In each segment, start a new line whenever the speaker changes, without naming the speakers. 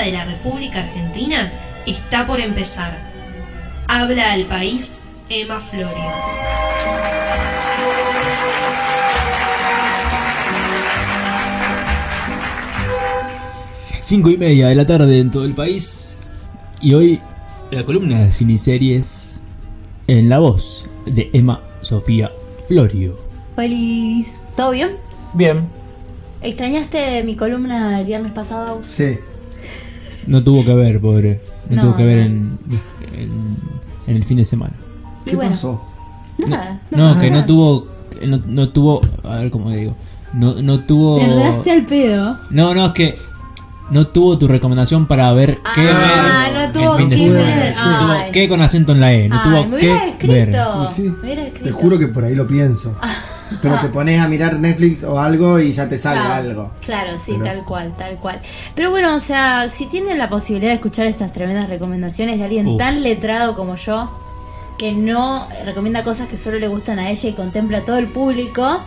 de la República Argentina está por empezar. Habla al país Emma Florio.
Cinco y media de la tarde en todo el país. Y hoy la columna de ciniseries en la voz de Emma Sofía Florio.
Feliz. ¿Todo bien?
Bien.
¿Extrañaste mi columna del viernes pasado?
Sí.
No tuvo que ver, pobre. No,
No,
tuvo que ver en, en, en el fin de semana.
¿Qué
bueno,
pasó?
Nada.
No, que no tuvo. No, no tuvo. A ver cómo digo. No, no tuvo.
Te enredaste al pedo.
No, no, es que no tuvo tu recomendación para ver qué
Ah,
ver.
no
el
tuvo
fin de
que
semana.
ver.
No tuvo qué con acento en la E. No
Ay,
tuvo
me
qué
escrito.
ver.
Sí,
Me escrito.
te juro que por ahí lo pienso. Pero te pones a mirar Netflix o algo y ya te sale
Claro,
algo.
Claro, sí,
Pero-
tal cual, tal cual. Pero bueno, o sea, si tienen la posibilidad de escuchar estas tremendas recomendaciones de alguien tan letrado como yo, que no recomienda cosas que solo le gustan a ella y contempla a todo el público,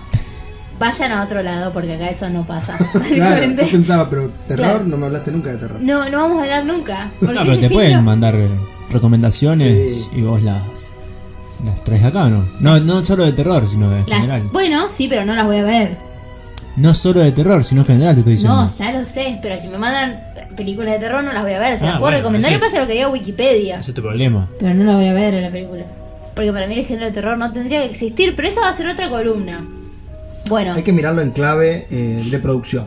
vayan a otro lado porque acá eso no pasa.
Claro, yo pensaba, pero terror,
Claro.
no me hablaste nunca de terror.
No, no vamos a hablar nunca.
No, pero te pueden mandar recomendaciones
Sí.
y vos las, las traes acá, ¿no? No, no solo de terror, sino en
Las-
general.
Bueno, sí, pero no las voy a ver.
No solo de terror, sino en general te estoy diciendo.
No, ya lo sé, pero si me mandan películas de terror no las voy a ver. Se
Ah,
las puedo
bueno,
recomendar y pasa lo que diga Wikipedia.
Ese es tu problema.
Pero no la voy a ver en la película. Porque para mí el género de terror no tendría que existir, pero esa va a ser otra columna. Bueno,
Hay que mirarlo en clave eh, de producción.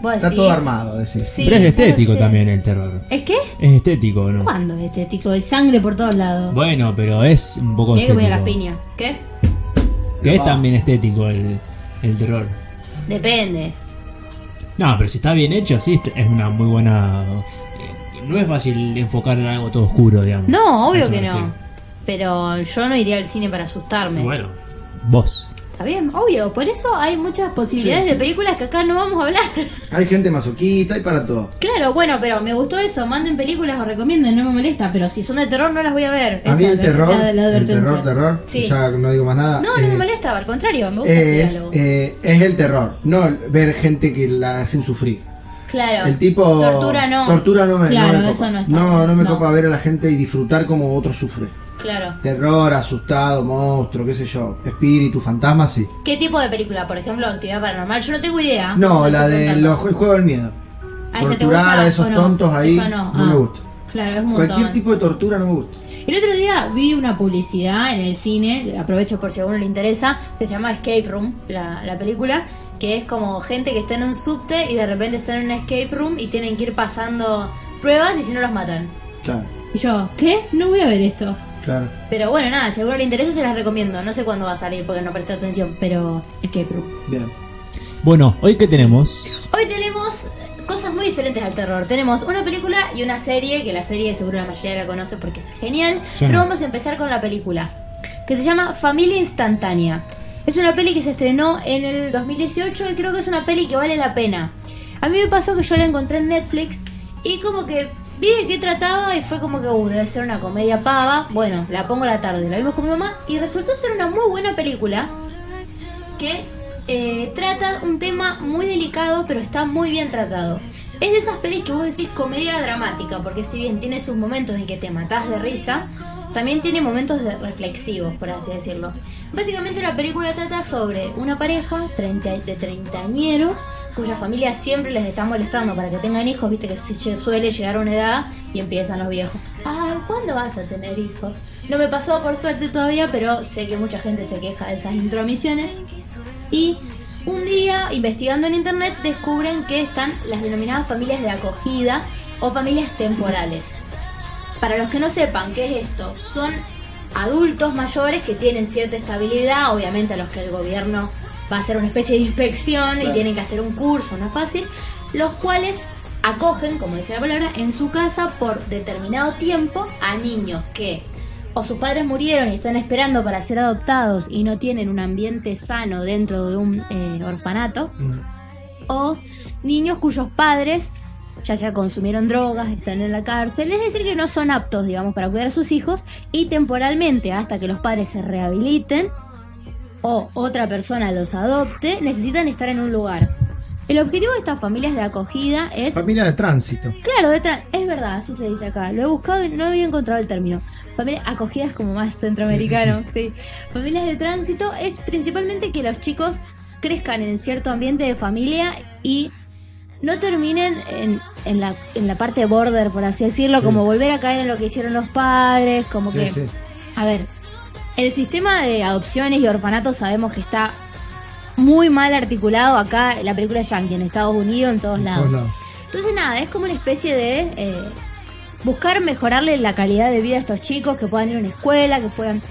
Vos
Está
decís-
todo armado, decís.
Sí,
pero es
ya
estético
sé.
también el terror.
¿Es qué?
Es estético, ¿no?
¿Cuándo es estético? Hay sangre por todos lados.
Bueno, pero es un poco
que poner las
estético.
piñas. ¿Qué?
Que es también estético el, el terror.
Depende.
No, pero si está bien hecho, sí, es una muy buena... eh, No es fácil enfocar en algo todo oscuro, digamos.
No,
A
obvio
eso me
que no.
refiero.
Pero yo no iría al cine para asustarme.
Bueno, vos.
Está bien, obvio. Por eso hay muchas posibilidades
Sí,
de
sí.
películas que acá no vamos a hablar.
Hay gente masoquista y para todo.
Claro, bueno, pero me gustó eso. Manden películas o recomienden, no me molesta. Pero si son de terror, no las voy a ver.
A mí
Esa
el
es la-
terror,
la- la
el terror, terror,
Sí.
ya no digo más nada.
No, no me
eh,
molesta, al contrario, me gusta el
es,
diálogo.
eh, es el terror, no el- ver gente que la hacen sufrir.
claro.
El tipo.
Tortura no.
Tortura no me,
Claro,
no me
eso
copa.
no está
no, no me copa ver a la gente y disfrutar como otro sufre.
Claro.
Terror, asustado, monstruo, qué sé yo. Espíritu, fantasma, sí.
¿Qué tipo de película? Por ejemplo, actividad paranormal. Yo no tengo idea.
No, la de los el juego del miedo.
Ah, ¿ese te
Torturar a esos
no?
tontos ahí
Eso
no,
no,
me
ah.
gusta.
Claro, es un montón.
Cualquier tipo de tortura no me gusta.
El otro día vi una publicidad en el cine, aprovecho por si a alguno le interesa, que se llama Escape Room, la, la película, que es como gente que está en un subte y de repente están en un escape room y tienen que ir pasando pruebas y si no los matan.
Claro,
Y yo, ¿qué? No voy a ver esto.
Claro.
Pero bueno, nada, si a alguno le interesa se las recomiendo. No sé cuándo va a salir porque no presté atención, pero Escape Room.
Bien.
Bueno, hoy que tenemos...
Hoy tenemos cosas muy diferentes al terror. Tenemos una película y una serie, que la serie seguro la mayoría la conoce porque es genial. Pero vamos a empezar con la película, que se llama Familia Instantánea. Es una peli que se estrenó en el 2018 y creo que es una peli que vale la pena. A mí me pasó que yo la encontré en Netflix y como que vi de qué trataba y fue como que, uh, debe ser una comedia pava. Bueno, la pongo a la tarde, la vimos con mi mamá y resultó ser una muy buena película que eh, trata un tema muy delicado, pero está muy bien tratado. Es de esas pelis que vos decís comedia dramática, porque si bien tiene sus momentos en que te matás de risa, también tiene momentos reflexivos, por así decirlo. Básicamente la película trata sobre una pareja 30 de treintañeros cuya familia siempre les está molestando para que tengan hijos, viste que suele llegar a una edad y empiezan los viejos. ¿cuándo vas a tener hijos? No me pasó por suerte todavía, pero sé que mucha gente se queja de esas intromisiones. Y un día, investigando en internet, descubren que están las denominadas familias de acogida o familias temporales. Para los que no sepan qué es esto, son adultos mayores que tienen cierta estabilidad, obviamente a los que el gobierno va a hacer una especie de inspección y tienen que hacer un curso, no es fácil, los cuales acogen, como dice la palabra, en su casa por determinado tiempo a niños que o sus padres murieron y están esperando para ser adoptados y no tienen un ambiente sano dentro de un eh, orfanato,
Mm.
o niños cuyos padres ya sea consumieron drogas, están en la cárcel, es decir, que no son aptos, digamos, para cuidar a sus hijos y temporalmente, hasta que los padres se rehabiliten, o otra persona los adopte, necesitan estar en un lugar. El objetivo de estas familias de acogida es
Familia de tránsito.
Claro, de tra- es verdad, así se dice acá. Lo he buscado y no había encontrado el término. Familia acogida es como más centroamericano, sí, Familias de tránsito es principalmente que los chicos crezcan en cierto ambiente de familia y no terminen en, en la, en la parte border, por así decirlo,
Sí.
como volver a caer en lo que hicieron los padres, como
Sí,
que...
sí.
A ver, el sistema de adopciones y orfanatos sabemos que está muy mal articulado acá en la película Yankee, en Estados Unidos, en todos
En
lados.
todos lados.
Entonces nada, es como una especie de eh, buscar mejorarle la calidad de vida a estos chicos, que puedan ir a una escuela, que puedan...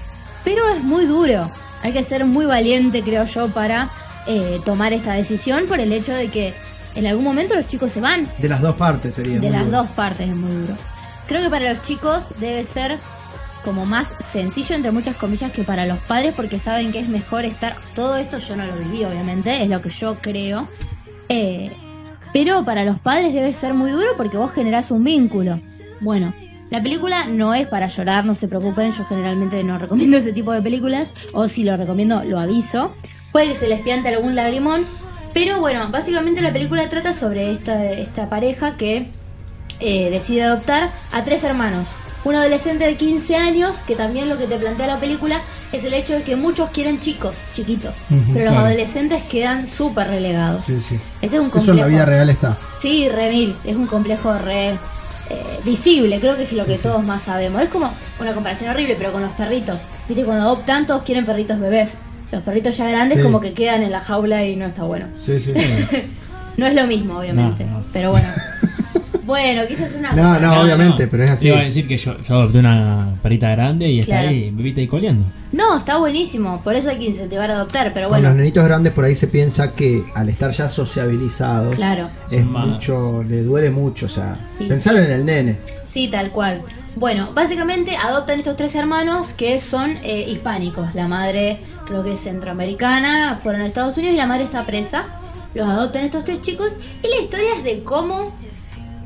Pero es muy duro, hay que ser muy valiente, creo yo, para eh, tomar esta decisión por el hecho de que en algún momento los chicos se van.
De las dos partes sería.
De las
duro.
dos partes es muy duro. Creo que para los chicos debe ser como más sencillo, entre muchas comillas, que para los padres, porque saben que es mejor estar. Todo esto yo no lo viví, obviamente, es lo que yo creo. Eh, pero para los padres debe ser muy duro porque vos generás un vínculo. Bueno, la película no es para llorar, no se preocupen, yo generalmente no recomiendo ese tipo de películas, o si lo recomiendo, lo aviso. Puede que se les piante algún lagrimón, pero bueno, básicamente la película trata sobre esta, esta pareja que eh, decide adoptar a tres hermanos. Un adolescente de 15 años, que también lo que te plantea la película es el hecho de que muchos quieren chicos, chiquitos, pero los
claro.
adolescentes quedan súper relegados.
Sí, sí.
Ese es un
Eso en la vida real está.
Sí, re mil. Es un complejo re eh, visible, creo que es lo que
sí.
todos más sabemos. Es como una comparación horrible, pero con los perritos. Viste, cuando adoptan todos quieren perritos bebés. Los perritos ya grandes
Sí.
como que quedan en la jaula y no está bueno.
Sí, sí.
No es lo mismo, obviamente.
No, no.
Pero bueno. bueno, quise hacer una...
No, no, obviamente, pero es así.
Te iba a decir que yo, yo adopté una perrita grande y está
Claro.
ahí, bebita y coleando.
No, está buenísimo. Por eso hay que incentivar a adoptar. Pero
Con
bueno,
los nenitos grandes por ahí se piensa que al estar ya sociabilizados
claro.
es
Son más-
mucho, le duele mucho, o sea,
Sí,
pensar en el nene.
Sí, tal cual. Bueno, básicamente adoptan estos tres hermanos que son eh, hispánicos. La madre creo que es centroamericana, fueron a Estados Unidos y la madre está presa. Los adoptan estos tres chicos y la historia es de cómo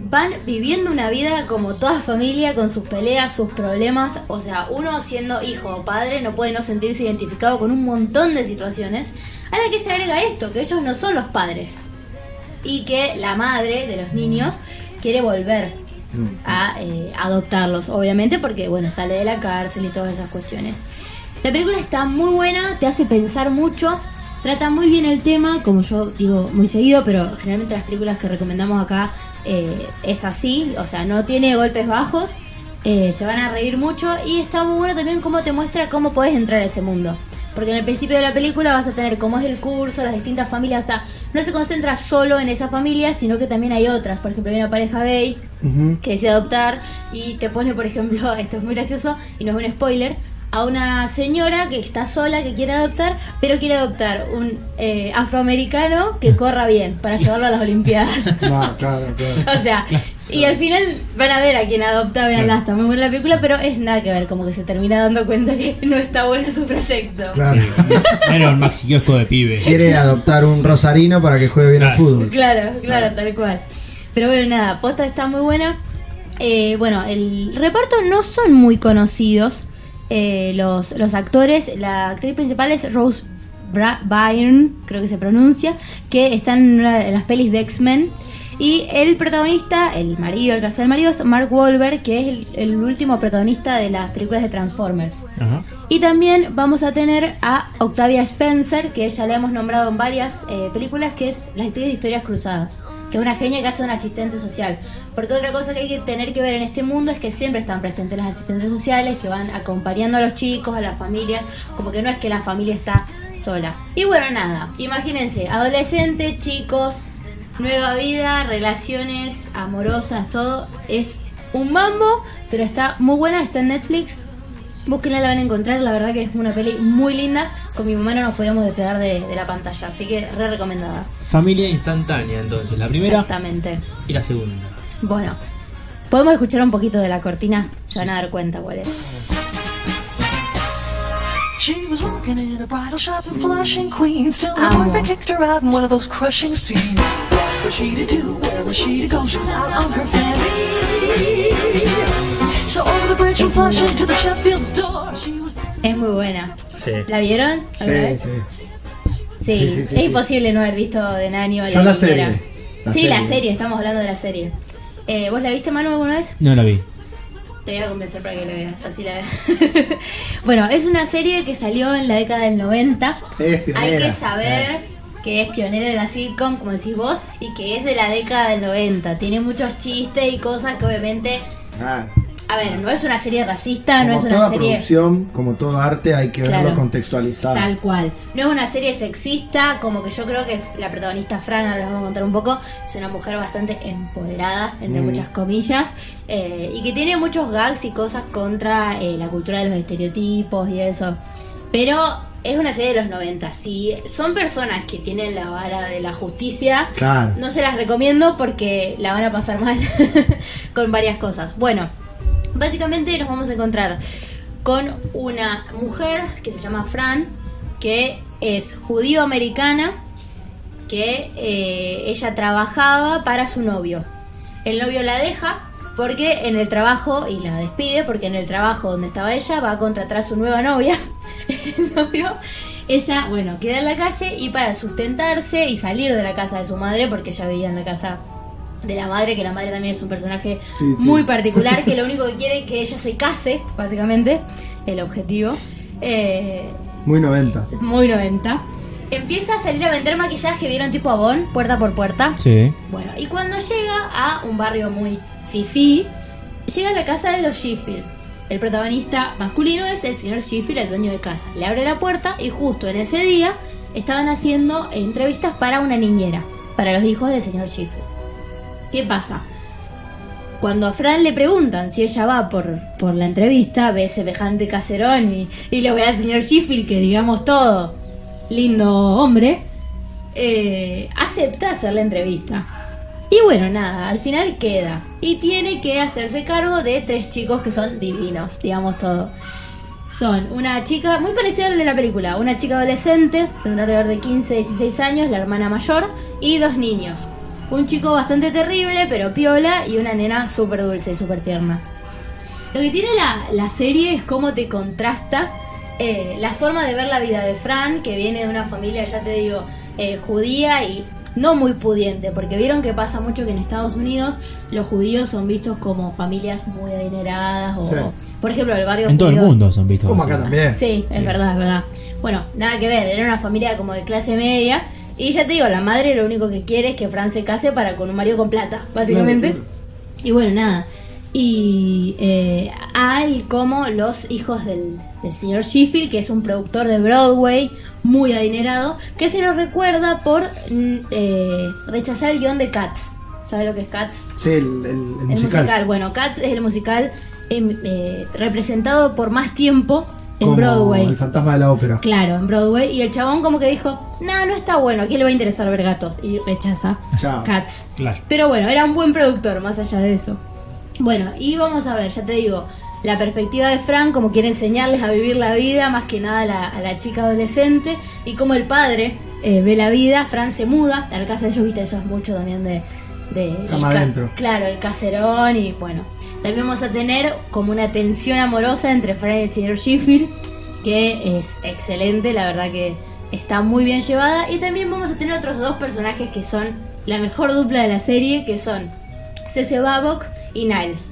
van viviendo una vida como toda familia con sus peleas, sus problemas. O sea, uno siendo hijo o padre no puede no sentirse identificado con un montón de situaciones. A la que se agrega esto, que ellos no son los padres. Y que la madre de los niños quiere volver a eh, adoptarlos, obviamente, porque bueno, sale de la cárcel y todas esas cuestiones. La película está muy buena, te hace pensar mucho, trata muy bien el tema, como yo digo muy seguido, pero generalmente las películas que recomendamos acá eh, es así, o sea, no tiene golpes bajos, eh, se van a reír mucho y está muy bueno también cómo te muestra cómo puedes entrar a ese mundo. Porque en el principio de la película vas a tener cómo es el curso, las distintas familias, o sea, no se concentra solo en esa familia, sino que también hay otras. Por ejemplo, hay una pareja gay Que decide adoptar y te pone, por ejemplo, esto es muy gracioso y no es un spoiler, a una señora que está sola, que quiere adoptar, pero quiere adoptar un eh, afroamericano que corra bien para llevarlo a las Olimpiadas.
No, claro, claro.
o sea, y al final van a ver a quien adopta, veanla, está muy buena la película, pero es nada que ver, como que se termina dando cuenta que no está bueno su proyecto.
Claro.
Era un maxi de pibe.
Quiere adoptar un rosarino para que juegue bien al
Claro.
fútbol.
Claro, claro, tal cual. Pero bueno, nada, posta está muy buena. Eh, bueno, el reparto no son muy conocidos eh, los, los actores. La actriz principal es Rose Bra- Byrne, creo que se pronuncia, que está en, una las pelis de X-Men. Y el protagonista, el marido, el que hace el marido, es Mark Wahlberg, que es el, el último protagonista de las películas de Transformers.
Ajá.
Y también vamos a tener a Octavia Spencer, que ya la hemos nombrado en varias eh, películas, que es la actriz de Historias Cruzadas, que es una genia que hace un asistente social. Porque otra cosa que hay que tener que ver en este mundo es que siempre están presentes los asistentes sociales, que van acompañando a los chicos, a las familias, como que no es que la familia está sola. Y bueno, nada, imagínense, adolescentes, chicos, nueva vida, relaciones amorosas, todo, es un mambo, pero está muy buena, está en Netflix. Búsquenla, la van a encontrar. La verdad que es una peli muy linda. Con mi mamá no nos podíamos despegar de, de la pantalla. Así que re recomendada.
Familia instantánea, entonces. La primera
Exactamente.
y la segunda.
Bueno, podemos escuchar un poquito de la cortina. Se van a dar cuenta cuál es.
She was working in a bridal shop in Flushing, Queens, till boyfriend kicked her out in one of those crushing scenes. What was she to do? Where was she to go? She was out on her fanny.
Es muy buena.
Sí.
¿La vieron?
Sí, sí.
Sí,
Sí, sí, sí,
es
sí.
imposible no haber visto de Nani o
Yo la serie, la
sí, la
serie.
estamos hablando de la serie. Eh, ¿Vos la viste, Manu, alguna vez?
No la vi.
Te voy a convencer para que la veas, así la bueno, es una serie que salió en la década del 90.
Es pionera.
Hay que saber que es pionera de la sitcom, como decís vos, y que es de la década del 90. Tiene muchos chistes y cosas que obviamente...
Ah,
A ver, no es una serie racista, no es una
toda
serie...
producción, como todo arte, hay que
Claro.
verlo contextualizado.
Tal cual. No es una serie sexista, como que yo creo que la protagonista Fran, ahora les vamos a contar un poco, es una mujer bastante empoderada, entre
Mm.
muchas comillas, eh, y que tiene muchos gags y cosas contra eh, la cultura de los estereotipos y eso. Pero es una serie de los 90. Si son personas que tienen la vara de la justicia,
Claro.
no se las recomiendo porque la van a pasar mal con varias cosas. Bueno, básicamente nos vamos a encontrar con una mujer que se llama Fran, que es judío-americana, que eh, ella trabajaba para su novio. El novio la deja porque en el trabajo, y la despide porque en el trabajo donde estaba ella va a contratar a su nueva novia. El novio, ella, bueno, queda en la calle y para sustentarse y salir de la casa de su madre, porque ella vivía en la casa de la madre, que la madre también es un personaje
Sí, sí.
muy particular, que lo único que quiere es que ella se case, básicamente, el objetivo. Eh,
Muy 90.
muy 90. Empieza a salir a vender maquillaje, vieron tipo Avon, puerta por puerta.
Sí.
Bueno, y cuando llega a un barrio muy fifí, llega a la casa de los Sheffield. El protagonista masculino es el señor Sheffield, el dueño de casa. Le abre la puerta y justo en ese día estaban haciendo entrevistas para una niñera, para los hijos del señor Sheffield. ¿Qué pasa? Cuando a Fran le preguntan si ella va por, por la entrevista, ve semejante caserón y, y lo ve al señor Sheffield, que digamos todo, lindo hombre, eh, acepta hacer la entrevista. Y bueno, nada, al final queda. Y tiene que hacerse cargo de tres chicos que son divinos, digamos todo. Son una chica, muy parecida al de la película, una chica adolescente, de alrededor de 15, 16 años, la hermana mayor, y dos niños. Un chico bastante terrible, pero piola, y una nena súper dulce y súper tierna. Lo que tiene la, la serie es cómo te contrasta eh, la forma de ver la vida de Fran, que viene de una familia, ya te digo, eh, judía y no muy pudiente, porque vieron que pasa mucho que en Estados Unidos los judíos son vistos como familias muy adineradas, o,
Sí.
por ejemplo, el barrio
En todo el mundo son vistos.
Como
así.
acá también.
Sí, es verdad, es verdad. Bueno, nada que ver, era una familia como de clase media. Y ya te digo, la madre lo único que quiere es que Fran se case para con un marido con plata, básicamente.
Claro,
Y bueno, nada. Y eh, hay como los hijos del, del señor Sheffield, que es un productor de Broadway muy adinerado, que se lo recuerda por mm, eh, rechazar el guion de Cats. ¿Sabe lo que es Cats?
Sí, el, el- el
El
musical.
musical. Bueno, Cats es el musical em, eh, representado por más tiempo en Broadway.
El fantasma de la ópera.
Claro, en Broadway. Y el chabón como que dijo, no, no está bueno, ¿a quién le va a interesar ver gatos? Y rechaza
Chao.
Cats.
Claro.
Pero bueno, era un buen productor, más allá de eso. Bueno, y vamos a ver, ya te digo, la perspectiva de Frank, como quiere enseñarles a vivir la vida, más que nada a la, a la chica adolescente, y como el padre eh, ve la vida, Fran se muda, a la casa de ellos, viste, eso es mucho también de... de
Cama adentro.
Claro, el caserón, y bueno, también vamos a tener como una tensión amorosa entre Fran y el señor Sheffield, que es excelente, la verdad que está muy bien llevada, y también vamos a tener otros dos personajes que son la mejor dupla de la serie, que son Cece Babok y Niles.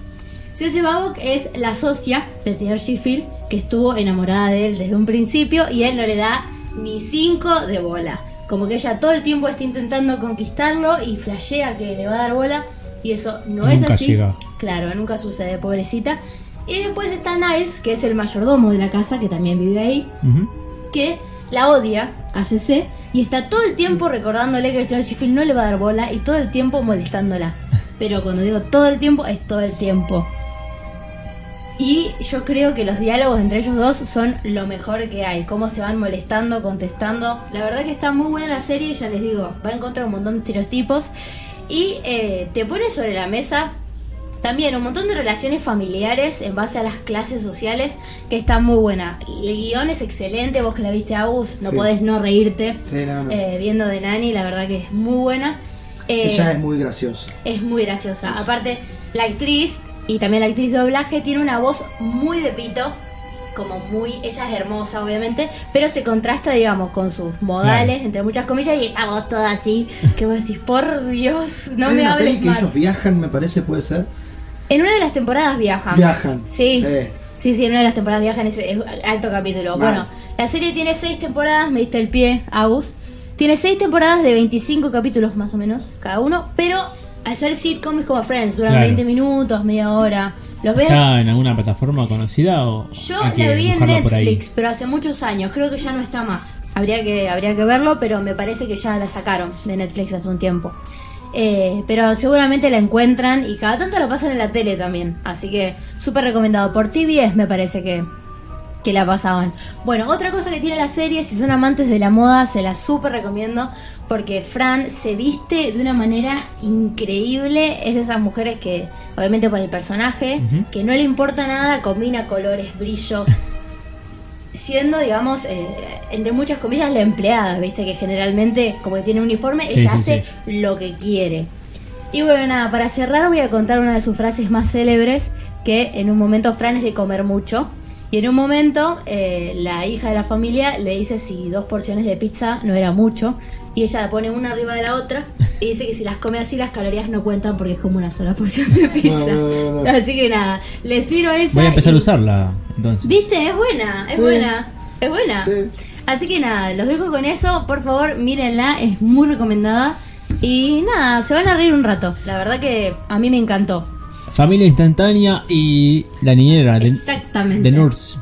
Cece Babok es la socia del señor Sheffield que estuvo enamorada de él desde un principio y él no le da ni cinco de bola. Como que ella todo el tiempo está intentando conquistarlo y flashea que le va a dar bola y eso no es así.
llega.
Claro, nunca sucede, pobrecita. Y después está Niles, que es el mayordomo de la casa, que también vive ahí, que la odia a CC y está todo el tiempo recordándole que el señor Sheffield no le va a dar bola y todo el tiempo molestándola. Pero cuando digo todo el tiempo, es todo el tiempo. Y yo creo que los diálogos entre ellos dos son lo mejor que hay. Cómo se van molestando, contestando. La verdad que está muy buena la serie, ya les digo, va a encontrar un montón de estereotipos. Y eh, te pone sobre la mesa también un montón de relaciones familiares en base a las clases sociales que está muy buena. El guion es excelente, vos que la viste Agus, no
Sí.
podés no reírte
Sí, no, no.
eh, viendo de Nani, la verdad que es muy buena. Eh,
Ella es muy graciosa.
es muy graciosa. Aparte, la actriz y también la actriz de doblaje tiene una voz muy de pito. como muy, ella es hermosa obviamente, pero se contrasta digamos con sus modales, entre muchas comillas, y esa voz toda así, que vos decís, por Dios, no
Hay
me
una
hables
peli que
más.
ellos viajan, me parece, puede ser.
En una de las temporadas viajan.
Viajan.
Sí.
Sí.
Sí, sí, en una de las temporadas viajan, es, es alto capítulo. Bueno, la serie tiene seis temporadas, me diste el pie, Agus. Tiene seis temporadas de 25 capítulos más o menos cada uno, pero al ser sitcom es como Friends, duran
Claro.
20 minutos, media hora. ¿Los ves?
¿Está en alguna plataforma conocida o
Yo la vi en? Netflix, pero hace muchos años, creo que ya no está más. Habría que, habría que verlo, pero me parece que ya la sacaron de Netflix hace un tiempo. Eh, pero seguramente la encuentran y cada tanto la pasan en la tele también. Así que súper recomendado. Por TVS me parece que, que la pasaban. Bueno, otra cosa que tiene la serie, si son amantes de la moda, se la súper recomiendo. Porque Fran se viste de una manera increíble. Es de esas mujeres que, obviamente por el personaje, que no le importa nada, combina colores, brillos. siendo, digamos, eh, entre muchas comillas, la empleada, viste, que generalmente, como que tiene uniforme,
Sí,
ella
sí,
hace lo que quiere. Y bueno, nada, para cerrar voy a contar una de sus frases más célebres, que en un momento Fran es de comer mucho. Y en un momento eh, la hija de la familia le dice si dos porciones de pizza no era mucho. Y ella la pone una arriba de la otra y dice que si las come así las calorías no cuentan porque es como una sola porción de pizza.
No, no, no.
Así que nada, les tiro esa.
Voy a empezar
y-
a usarla entonces.
¿Viste? Es buena, es
Sí.
buena, es buena.
Sí.
Así que nada, los dejo con eso. Por favor, mírenla, es muy recomendada. Y nada, se van a reír un rato. La verdad que a mí me encantó.
Familia instantánea y la niñera de,
Exactamente.
de Nurse.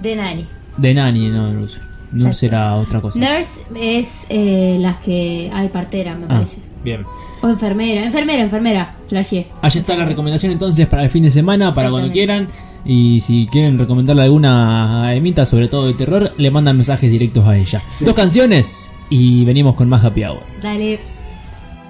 De Nani.
De Nani, no de Nurse. Nurse era otra cosa.
Nurse es eh, las que hay partera, me
Ah,
parece.
bien.
O enfermera, enfermera, enfermera. Flashé.
Allí está la recomendación entonces para el fin de semana, para cuando quieran. Y si quieren recomendarle alguna a Emita, sobre todo de terror, le mandan mensajes directos a ella.
Sí.
Dos canciones y venimos con más happy hour.
Dale.